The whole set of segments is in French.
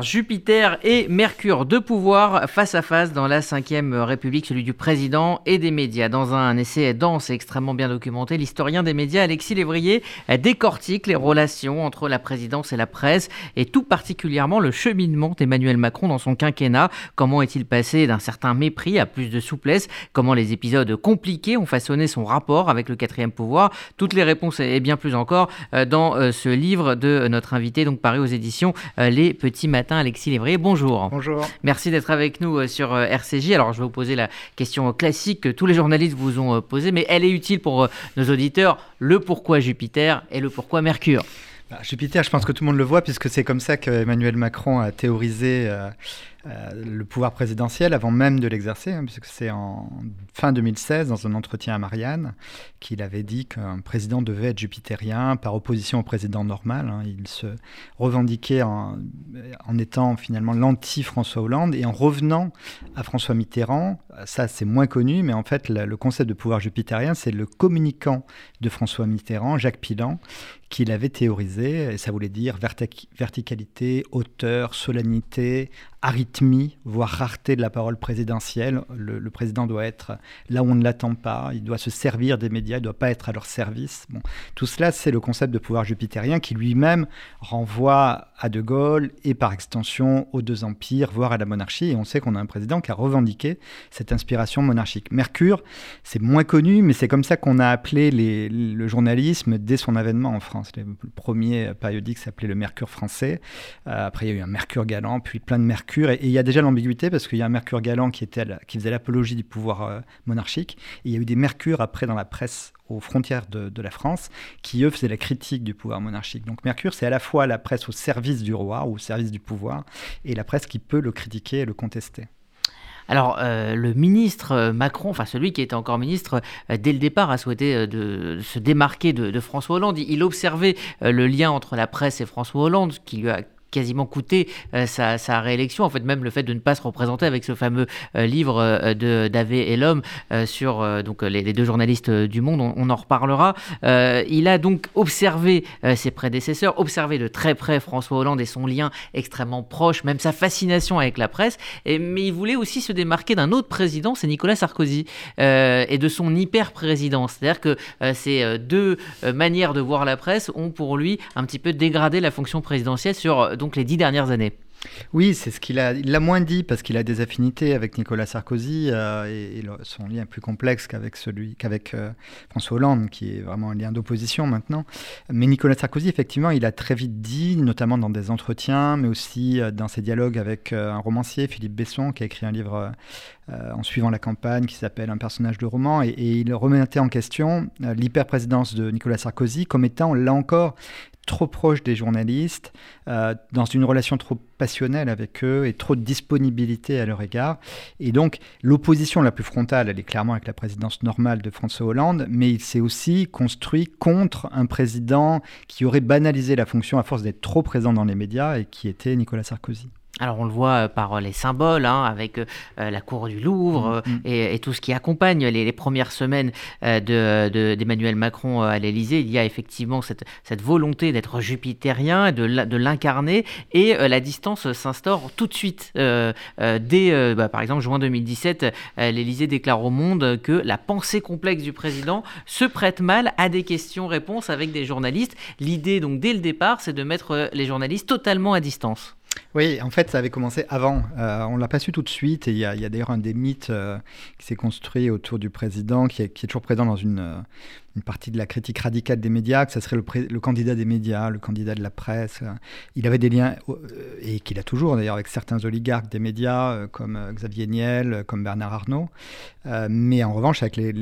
Jupiter et Mercure, de pouvoir face à face dans la 5ème République, celui du président et des médias. Dans un essai dense et extrêmement bien documenté, l'historien des médias Alexis Lévrier décortique les relations entre la présidence et la presse et tout particulièrement le cheminement d'Emmanuel Macron dans son quinquennat. Comment est-il passé d'un certain mépris à plus de souplesse? Comment les épisodes compliqués ont façonné son rapport avec le quatrième pouvoir? Toutes les réponses et bien plus encore euh, dans euh, ce livre de notre invité, donc paru aux éditions euh, Les Petits Matins Alexis Lévrier. Bonjour. Bonjour. Merci d'être avec nous euh, sur euh, RCJ. Alors, je vais vous poser la question classique que tous les journalistes vous ont euh, posée, mais elle est utile pour nos auditeurs. Le pourquoi Jupiter et le pourquoi Mercure? Bah, Jupiter, je pense que tout le monde le voit, puisque c'est comme ça qu'Emmanuel Macron a théorisé euh, le pouvoir présidentiel avant même de l'exercer, hein, puisque c'est en fin 2016, dans un entretien à Marianne, qu'il avait dit qu'un président devait être jupitérien par opposition au président normal. Hein. Il se revendiquait en, en étant finalement l'anti-François Hollande et en revenant à François Mitterrand, ça c'est moins connu, mais en fait le concept de pouvoir jupitérien, c'est le communicant de François Mitterrand, Jacques Pilan, qu'il avait théorisé, et ça voulait dire verticalité, hauteur, solennité, arythmie, voire rareté de la parole présidentielle. Le, président doit être là où on ne l'attend pas, il doit se servir des médias, il ne doit pas être à leur service. Bon, tout cela, c'est le concept de pouvoir jupitérien qui lui-même renvoie à De Gaulle et par extension aux deux empires, voire à la monarchie. Et on sait qu'on a un président qui a revendiqué cette inspiration monarchique. Mercure, c'est moins connu, mais c'est comme ça qu'on a appelé le journalisme dès son avènement en France. Le premier périodique s'appelait le Mercure français. Euh, après, il y a eu un Mercure galant, puis plein de Mercure et il y a déjà l'ambiguïté parce qu'il y a un Mercure galant qui, était qui faisait l'apologie du pouvoir euh, monarchique. Et il y a eu des Mercures après dans la presse aux frontières de, de, la France, qui eux faisaient la critique du pouvoir monarchique. Donc Mercure, c'est à la fois la presse au service du roi ou au service du pouvoir, et la presse qui peut le critiquer et le contester. Alors, euh, le ministre euh, Macron, enfin celui qui était encore ministre, dès le départ, a souhaité de, se démarquer de, de, François Hollande. Il observait le lien entre la presse et François Hollande, qui lui a quasiment coûté euh, sa, réélection. En fait, même le fait de ne pas se représenter avec ce fameux euh, livre euh, de et l'homme sur donc les, deux journalistes du Monde, on, en reparlera. il a donc observé ses prédécesseurs, observé de très près François Hollande et son lien extrêmement proche, même sa fascination avec la presse. Mais il voulait aussi se démarquer d'un autre président, c'est Nicolas Sarkozy, et de son hyper-présidence. C'est-à-dire que ces deux manières de voir la presse ont pour lui un petit peu dégradé la fonction présidentielle sur donc les dix dernières années. Oui, c'est ce qu'il a. Il l'a moins dit parce qu'il a des affinités avec Nicolas Sarkozy euh, et, son lien est plus complexe qu'avec celui qu'avec euh, François Hollande, qui est vraiment un lien d'opposition maintenant. Mais Nicolas Sarkozy, effectivement, il a très vite dit, notamment dans des entretiens, mais aussi euh, dans ses dialogues avec un romancier, Philippe Besson, qui a écrit un livre en suivant la campagne qui s'appelle Un personnage de roman, et, et il remettait en question l'hyper-présidence de Nicolas Sarkozy comme étant, là encore, trop proche des journalistes, euh, dans une relation trop passionnelle avec eux et trop de disponibilité à leur égard. Et donc l'opposition la plus frontale, elle est clairement avec la présidence normale de François Hollande, mais il s'est aussi construit contre un président qui aurait banalisé la fonction à force d'être trop présent dans les médias et qui était Nicolas Sarkozy. Alors on le voit euh, par les symboles, hein, avec euh, la cour du Louvre mm, mm. et, tout ce qui accompagne les, premières semaines d'Emmanuel Macron à l'Élysée. Il y a effectivement cette, volonté d'être jupitérien, de l'incarner, et la distance s'instaure tout de suite. dès, bah, par exemple, juin 2017, l'Élysée déclare au monde que la pensée complexe du président se prête mal à des questions-réponses avec des journalistes. L'idée, donc, dès le départ, c'est de mettre les journalistes totalement à distance. Oui, en fait, ça avait commencé avant. Euh, on ne l'a pas su tout de suite. Et il y a, d'ailleurs un des mythes euh, qui s'est construit autour du président, qui est, qui est toujours présent dans une, euh, une partie de la critique radicale des médias, que ce serait le, candidat des médias, le candidat de la presse. Il avait des liens, euh, et qu'il a toujours d'ailleurs, avec certains oligarques des médias, euh, comme euh, Xavier Niel, comme Bernard Arnault. mais en revanche, avec les,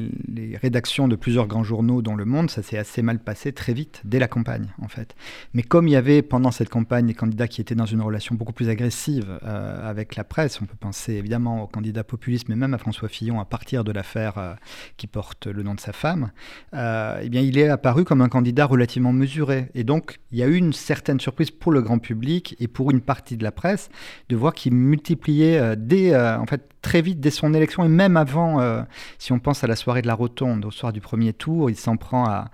rédactions de plusieurs grands journaux dans le monde, ça s'est assez mal passé très vite, dès la campagne, en fait. Mais comme il y avait pendant cette campagne des candidats qui étaient dans une relation beaucoup plus agressive avec la presse, on peut penser évidemment aux candidats populistes, mais même à François Fillon à partir de l'affaire qui porte le nom de sa femme. Euh, eh bien, il est apparu comme un candidat relativement mesuré. Et donc, il y a eu une certaine surprise pour le grand public et pour une partie de la presse de voir qu'il multipliait euh, dès, euh, en fait, très vite dès son élection et même avant, euh, si on pense à la soirée de la Rotonde, au soir du premier tour, il s'en prend à,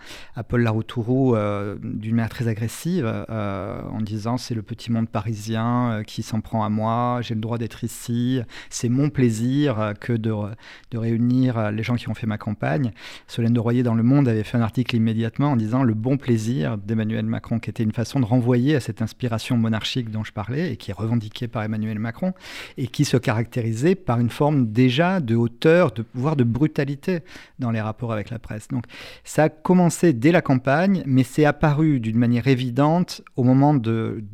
Paul Laroutourou euh, d'une manière très agressive euh, en disant c'est le petit monde parisien qui s'en prend à moi, j'ai le droit d'être ici, c'est mon plaisir que de, de, réunir les gens qui ont fait ma campagne. Solène de Royer dans Le Monde avait fait un article immédiatement en disant le bon plaisir d'Emmanuel Macron, qui était une façon de renvoyer à cette inspiration monarchique dont je parlais et qui est revendiquée par Emmanuel Macron et qui se caractérisait par une forme déjà de hauteur, de, voire de brutalité dans les rapports avec la presse. Donc ça a commencé dès la campagne, mais c'est apparu d'une manière évidente au moment de,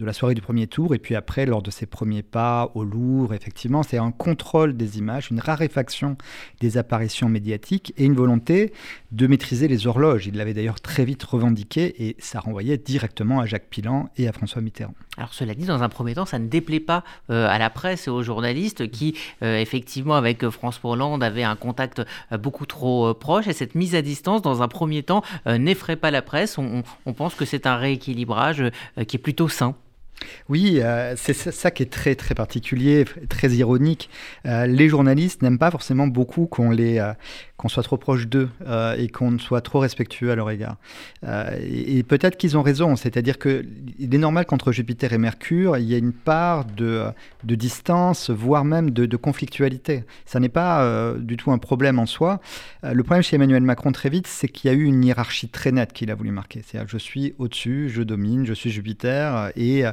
la soirée du premier tour, et puis après, lors de ses premiers pas au Louvre, effectivement, c'est un contrôle des images, une raréfaction des apparitions médiatiques et une volonté de maîtriser les horloges. Il l'avait d'ailleurs très vite revendiqué, et ça renvoyait directement à Jacques Pilan et à François Mitterrand. Alors cela dit, dans un premier temps, ça ne déplaît pas euh, à la presse et aux journalistes qui, effectivement, avec euh, François Hollande, avaient un contact beaucoup trop proche. Et cette mise à distance, dans un premier temps, n'effraie pas la presse. On, on pense que c'est un rééquilibrage qui est plutôt sain. Oui, c'est ça qui est très très particulier, très ironique. les journalistes n'aiment pas forcément beaucoup qu'on les qu'on soit trop proche d'eux euh, et qu'on soit trop respectueux à leur égard. Euh, et, peut-être qu'ils ont raison, c'est-à-dire qu'il est normal qu'entre Jupiter et Mercure, il y ait une part de, de distance, voire même de, conflictualité. Ça n'est pas euh, du tout un problème en soi. le problème chez Emmanuel Macron très vite, c'est qu'il y a eu une hiérarchie très nette qu'il a voulu marquer. C'est-à-dire je suis au-dessus, je domine, je suis Jupiter, et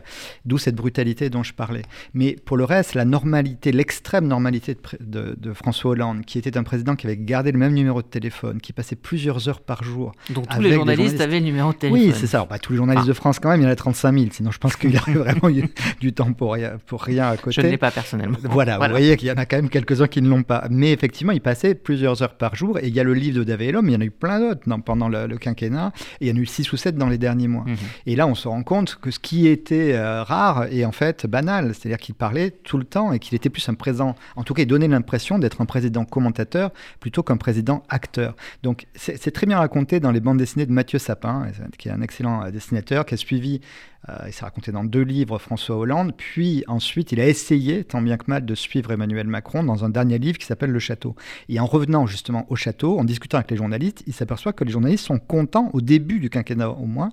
d'où cette brutalité dont je parlais. Mais pour le reste, la normalité, l'extrême normalité de, de François Hollande, qui était un président qui avait gardé le même numéro de téléphone, qui passait plusieurs heures par jour. Donc tous les journalistes, avaient le numéro de téléphone. Oui, c'est ça. Bah, tous les journalistes de France, quand même, il y en a 35 000. Sinon, je pense qu'il y aurait vraiment eu du temps pour rien, pour rien à côté. Je ne l'ai pas personnellement. Voilà, vous voyez qu'il y en a quand même quelques-uns qui ne l'ont pas. Mais effectivement, il passait plusieurs heures par jour. Et il y a le livre de David Lhomme, il y en a eu plein d'autres pendant le, quinquennat. Et il y en a eu 6 ou 7 dans les derniers mois. Mhm. Et là, on se rend compte que ce qui était euh, rare est en fait banal. C'est-à-dire qu'il parlait tout le temps et qu'il était plus un présent. En tout cas, il donnait l'impression d'être un président commentateur plutôt qu'un président acteur. Donc c'est très bien raconté dans les bandes dessinées de Mathieu Sapin, qui est un excellent euh, dessinateur, qui a suivi euh, il s'est raconté dans deux livres François Hollande, puis ensuite il a essayé, tant bien que mal, de suivre Emmanuel Macron dans un dernier livre qui s'appelle Le Château. Et en revenant justement au château, en discutant avec les journalistes, il s'aperçoit que les journalistes sont contents, au début du quinquennat au moins,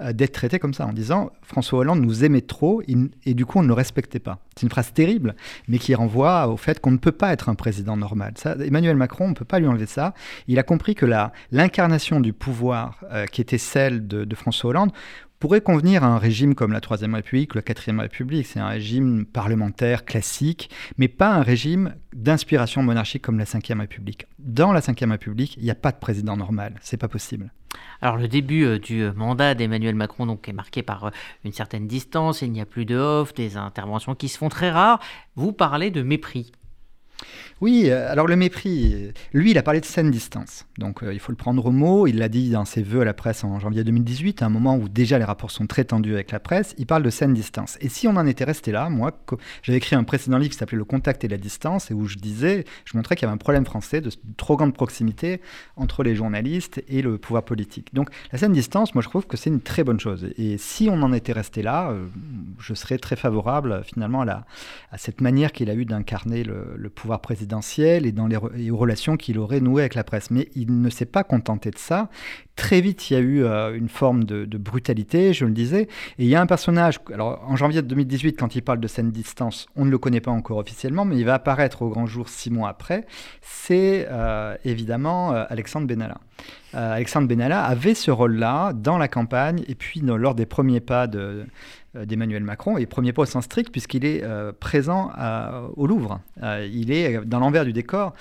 euh, d'être traités comme ça, en disant François Hollande nous aimait trop et du coup on ne le respectait pas. C'est une phrase terrible, mais qui renvoie au fait qu'on ne peut pas être un président normal. Ça, Emmanuel Macron, on ne peut pas lui enlever ça. Il a compris que l'incarnation du pouvoir euh, qui était celle de François Hollande, pourrait convenir à un régime comme la Troisième République ou la Quatrième République. C'est un régime parlementaire classique, mais pas un régime d'inspiration monarchique comme la Cinquième République. Dans la Cinquième République, il n'y a pas de président normal. C'est pas possible. Alors le début euh, du euh, mandat d'Emmanuel Macron donc, est marqué par euh, une certaine distance, il n'y a plus de off, des interventions qui se font très rares. Vous parlez de mépris. Oui, euh, alors le mépris, lui, il a parlé de saine distance. Donc euh, il faut le prendre au mot. Il l'a dit dans ses vœux à la presse en janvier 2018, à un moment où déjà les rapports sont très tendus avec la presse. Il parle de saine distance. Et si on en était resté là, moi, j'avais écrit un précédent livre qui s'appelait Le contact et la distance, et où je disais, je montrais qu'il y avait un problème français de trop grande proximité entre les journalistes et le pouvoir politique. Donc la saine distance, moi, je trouve que c'est une très bonne chose. Et si on en était resté là, euh, je serais très favorable finalement à, cette manière qu'il a eu d'incarner le, le pouvoir présidentiel et dans les, relations qu'il aurait nouées avec la presse. Mais il ne s'est pas contenté de ça. Très vite, il y a eu euh, une forme de, brutalité, je le disais. Et il y a un personnage, alors en janvier 2018, quand il parle de scène distance, on ne le connaît pas encore officiellement, mais il va apparaître au grand jour six mois après. C'est euh, évidemment euh, Alexandre Benalla. Alexandre Benalla avait ce rôle-là dans la campagne et puis lors des premiers pas de, d'Emmanuel Macron, et premier au sens strict, puisqu'il est euh, présent au Louvre. Euh, il est dans l'envers du décor,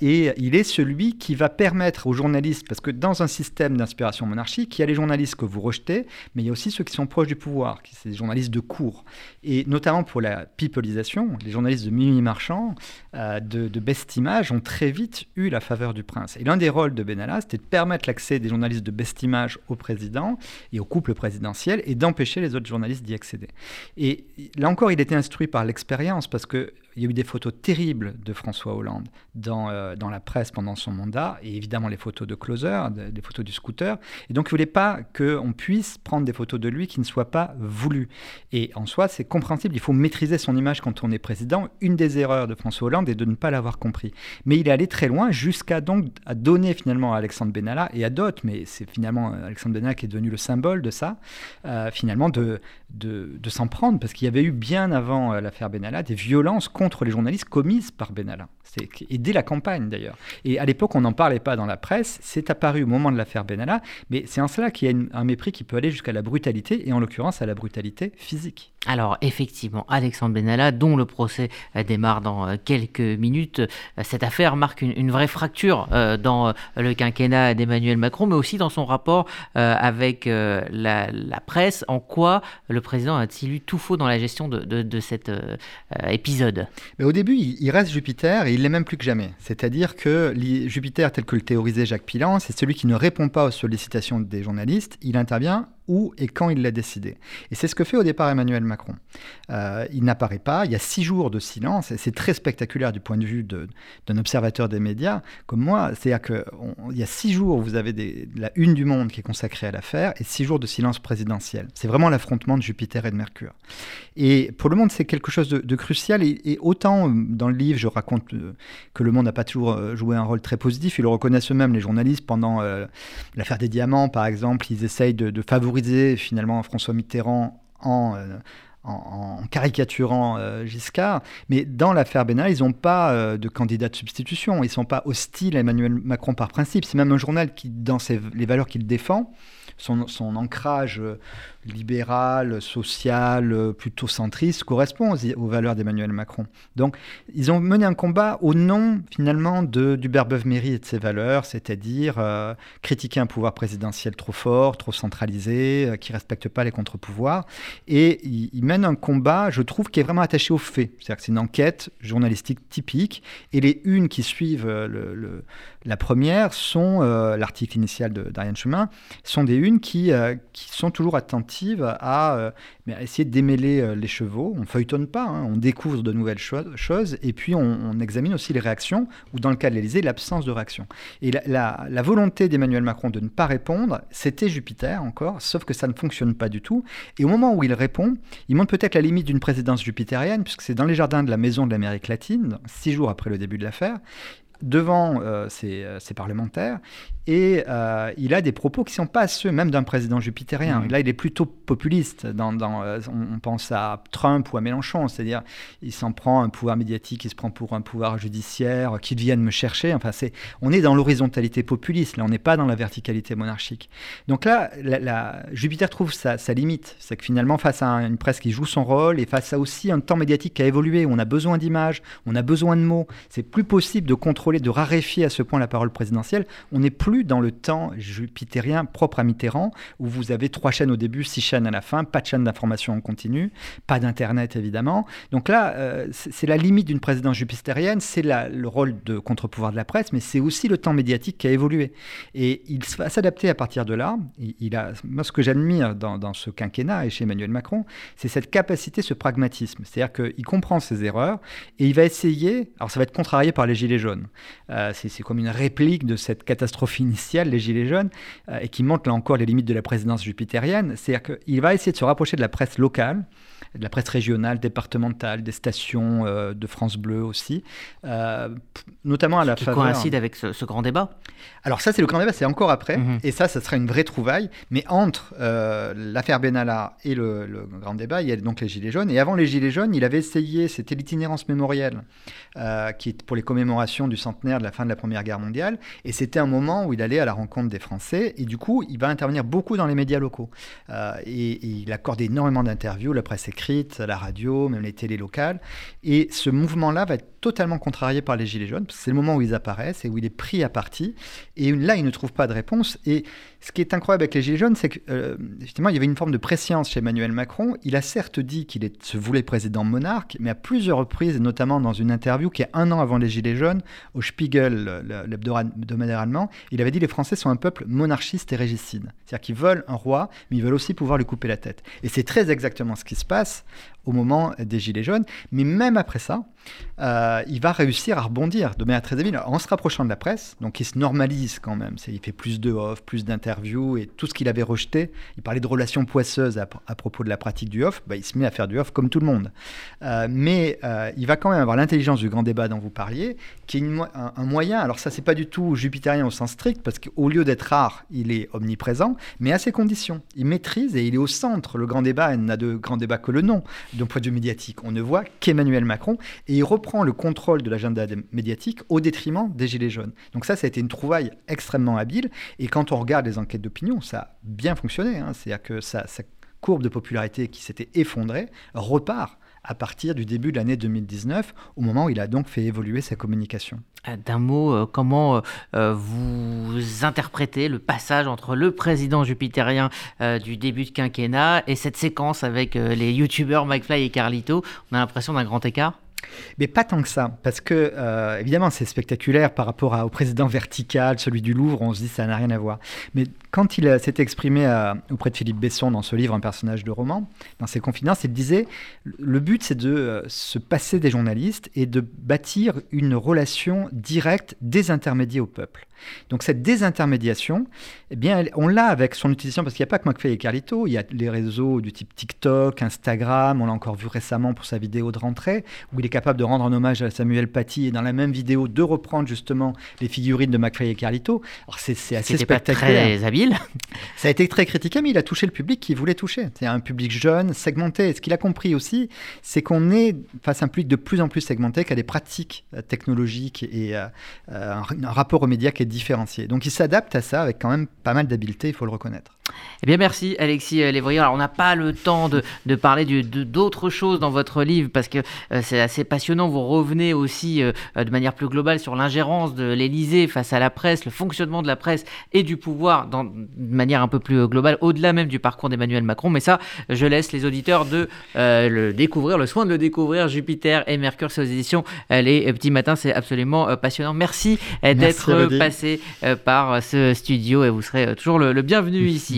et il est celui qui va permettre aux journalistes, parce que dans un système d'inspiration monarchique, il y a les journalistes que vous rejetez, mais il y a aussi ceux qui sont proches du pouvoir, qui sont des journalistes de cours. Et notamment pour la peopleisation, les journalistes de Mimi Marchand, de, de Best Image, ont très vite eu la faveur du prince. Et l'un des rôles de Benalla, c'était de permettre l'accès des journalistes de Best Image au président et au couple présidentiel, et d'empêcher les autres journalistes d'y accéder. Et là encore, il était instruit par l'expérience parce que il y a eu des photos terribles de François Hollande dans, euh, dans la presse pendant son mandat, et évidemment les photos de Closer, des photos du scooter. Et donc, il ne voulait pas qu'on puisse prendre des photos de lui qui ne soient pas voulues. Et en soi, c'est compréhensible, il faut maîtriser son image quand on est président. Une des erreurs de François Hollande est de ne pas l'avoir compris. Mais il est allé très loin jusqu'à donc à donner finalement à Alexandre Benalla et à d'autres, mais c'est finalement Alexandre Benalla qui est devenu le symbole de ça, euh, finalement de, de, de s'en prendre, parce qu'il y avait eu bien avant euh, l'affaire Benalla des violences contre contre les journalistes commises par Benalla. Et dès la campagne d'ailleurs. Et à l'époque, on n'en parlait pas dans la presse. C'est apparu au moment de l'affaire Benalla. Mais c'est en cela qu'il y a un mépris qui peut aller jusqu'à la brutalité, et en l'occurrence à la brutalité physique. Alors effectivement, Alexandre Benalla, dont le procès euh, démarre dans euh, quelques minutes, euh, cette affaire marque une, vraie fracture dans le quinquennat d'Emmanuel Macron, mais aussi dans son rapport avec la, presse. En quoi le président a-t-il eu tout faux dans la gestion de, cet épisode? Mais Au début, il, reste Jupiter et il l'est même plus que jamais. C'est-à-dire que Jupiter, tel que le théorisait Jacques Pilan, c'est celui qui ne répond pas aux sollicitations des journalistes. Il intervient où et quand il l'a décidé. Et c'est ce que fait au départ Emmanuel Macron. Euh, il n'apparaît pas, il y a six jours de silence, et c'est très spectaculaire du point de vue d'un observateur des médias comme moi. C'est-à-dire qu'il y a six jours vous avez la une du monde qui est consacrée à l'affaire, et six jours de silence présidentiel. C'est vraiment l'affrontement de Jupiter et de Mercure. Et pour le monde, c'est quelque chose de, crucial, et, autant euh, dans le livre, je raconte euh, que le monde n'a pas toujours joué un rôle très positif, ils le reconnaissent eux-mêmes, les journalistes, pendant l'affaire des diamants, par exemple, ils essayent de favoriser finalement François Mitterrand en, euh, caricaturant euh, Giscard. Mais dans l'affaire Benalla, ils n'ont pas euh, de candidat de substitution. Ils ne sont pas hostiles à Emmanuel Macron par principe. C'est même un journal qui, dans les valeurs qu'il défend, son, ancrage libéral, social, plutôt centriste, correspond aux, valeurs d'Emmanuel Macron. Donc, ils ont mené un combat au nom, finalement, de, du Berbeuf-Méry et de ses valeurs, c'est-à-dire euh, critiquer un pouvoir présidentiel trop fort, trop centralisé, euh, qui ne respecte pas les contre-pouvoirs. Et ils, mènent un combat, je trouve, qui est vraiment attaché aux faits. C'est-à-dire que c'est une enquête journalistique typique, et les unes qui suivent euh, la première sont, l'article initial d'Ariane Chemin, sont des unes qui, qui sont toujours attentives à, euh, essayer de démêler euh, les chevaux. On feuilletonne pas, hein. on découvre de nouvelles choses et puis on, examine aussi les réactions ou dans le cas de l'Élysée, l'absence de réaction. Et la, volonté d'Emmanuel Macron de ne pas répondre, c'était Jupiter encore, sauf que ça ne fonctionne pas du tout. Et au moment où il répond, il montre peut-être la limite d'une présidence jupitérienne, puisque c'est dans les jardins de la Maison de l'Amérique latine, six jours après le début de l'affaire devant euh, ses, parlementaires, et euh, il a des propos qui ne sont pas ceux même d'un président jupitérien. Mmh. Là, il est plutôt populiste. Dans, euh, on, pense à Trump ou à Mélenchon, c'est-à-dire il s'en prend un pouvoir médiatique, il se prend pour un pouvoir judiciaire, qu'ils viennent me chercher. Enfin, c'est, on est dans l'horizontalité populiste, là, on n'est pas dans la verticalité monarchique. Donc là, la, Jupiter trouve sa, sa limite. C'est que finalement, face à une presse qui joue son rôle et face à aussi un temps médiatique qui a évolué, on a besoin d'images, on a besoin de mots, c'est plus possible de contrôler, de raréfier à ce point la parole présidentielle. On n'est plus dans le temps jupitérien propre à Mitterrand, où vous avez trois chaînes au début, six chaînes à la fin, pas de chaîne d'information en continu, pas d'Internet évidemment. Donc là, euh, c'est la limite d'une présidence jupitérienne, c'est le rôle de contre-pouvoir de la presse, mais c'est aussi le temps médiatique qui a évolué. Et il va s'adapter à partir de là. Moi, ce que j'admire dans, ce quinquennat et chez Emmanuel Macron, c'est cette capacité, ce pragmatisme. C'est-à-dire qu'il comprend ses erreurs et il va essayer, alors ça va être contrarié par les Gilets jaunes. Euh, c'est comme une réplique de cette catastrophe initiale, les Gilets jaunes, euh, et qui montre là encore les limites de la présidence jupitérienne. C'est-à-dire qu'il va essayer de se rapprocher de la presse locale, de la presse régionale, départementale, des stations euh, de France Bleu aussi, euh, notamment à la qui coïncide avec ce, grand débat. Alors ça, c'est le grand débat, c'est encore après, mhm. et ça, ça sera une vraie trouvaille, mais entre euh, l'affaire Benalla et le, grand débat, il y a donc les Gilets jaunes, et avant les Gilets jaunes, il avait essayé, c'était l'itinérance mémorielle, qui est pour les commémorations du centenaire de la fin de la Première Guerre mondiale, et c'était un moment où il allait à la rencontre des Français, et du coup, il va intervenir beaucoup dans les médias locaux, et, et, il accorde énormément d'interviews, la presse à la radio, même les télés locales. Et ce mouvement-là va être totalement contrarié par les Gilets jaunes, parce que c'est le moment où ils apparaissent et où il est pris à partie. Et là, il ne trouve pas de réponse. Et ce qui est incroyable avec les Gilets jaunes, c'est que euh, il y avait une forme de préscience chez Emmanuel Macron. Il a certes dit qu'il se voulait président monarque, mais à plusieurs reprises, notamment dans une interview qui est un an avant les Gilets jaunes, au Spiegel, l'hebdomadaire allemand, il avait dit les Français sont un peuple monarchiste et régicide. C'est-à-dire qu'ils veulent un roi, mais ils veulent aussi pouvoir lui couper la tête. Et c'est très exactement ce qui se passe au moment des Gilets jaunes. Mais même après ça, euh, il va réussir à rebondir de manière très habile en se rapprochant de la presse. Donc il se normalise quand même. Il fait plus de off, plus d'interviews et tout ce qu'il avait rejeté. Il parlait de relations poisseuses à, propos de la pratique du off. Bah, il se met à faire du off comme tout le monde. Euh, mais euh, il va quand même avoir l'intelligence du grand débat dont vous parliez, qui est un, moyen. Alors ça, c'est pas du tout jupitérien au sens strict, parce qu'au lieu d'être rare, il est omniprésent, mais à ses conditions. Il maîtrise et il est au centre. Le grand débat, n'a de grand débat que le nom d'un point de vue médiatique. On ne voit qu'Emmanuel Macron et il reprend le contrôle de l'agenda médiatique au détriment des Gilets jaunes. Donc ça, ça a été une trouvaille extrêmement habile. Et quand on regarde les enquêtes d'opinion, ça a bien fonctionné. Hein. C'est-à-dire que sa, courbe de popularité qui s'était effondrée repart à partir du début de l'année 2019, au moment où il a donc fait évoluer sa communication. Euh, d'un mot, euh, comment euh, vous interprétez le passage entre le président jupitérien du début de quinquennat et cette séquence avec les youtubeurs McFly et Carlito? On a l'impression d'un grand écart? Mais pas tant que ça, parce que euh, évidemment c'est spectaculaire par rapport au président vertical, celui du Louvre, on se dit ça n'a rien à voir. Mais quand il s'est exprimé auprès de Philippe Besson dans ce livre, un personnage de roman, dans ses confidences, il disait le but c'est de euh, se passer des journalistes et de bâtir une relation directe désintermédiée au peuple. Donc cette désintermédiation, eh bien, on l'a avec son utilisation, parce qu'il n'y a pas que McFay et Carlito, il y a les réseaux du type TikTok, Instagram, on l'a encore vu récemment pour sa vidéo de rentrée, où il est capable de rendre un hommage à Samuel Paty et dans la même vidéo de reprendre justement les figurines de McFly et Carlito. Alors c'est, assez spectaculaire. Pas très habile. Ça a été très critiqué, mais il a touché le public qu'il voulait toucher. C'est un public jeune, segmenté. ce qu'il a compris aussi, c'est qu'on est face à un public de plus en plus segmenté, qui a des pratiques euh, technologiques et euh, euh, un, rapport aux médias qui est différencié. Donc il s'adapte à ça avec quand même pas mal d'habileté, il faut le reconnaître. Eh bien, merci Alexis Lévrier. Alors, on n'a pas le temps de, de parler d'autres choses dans votre livre parce que c'est assez passionnant. Vous revenez aussi euh, de manière plus globale sur l'ingérence de l'Élysée face à la presse, le fonctionnement de la presse et du pouvoir dans, de manière un peu plus globale, au-delà même du parcours d'Emmanuel Macron. Mais ça, je laisse les auditeurs de euh, le découvrir, le soin de le découvrir. Jupiter et Mercure, c'est aux éditions euh, Les Petits Matins. C'est absolument passionnant. Merci, d'être passé par ce studio et vous serez toujours le bienvenu ici.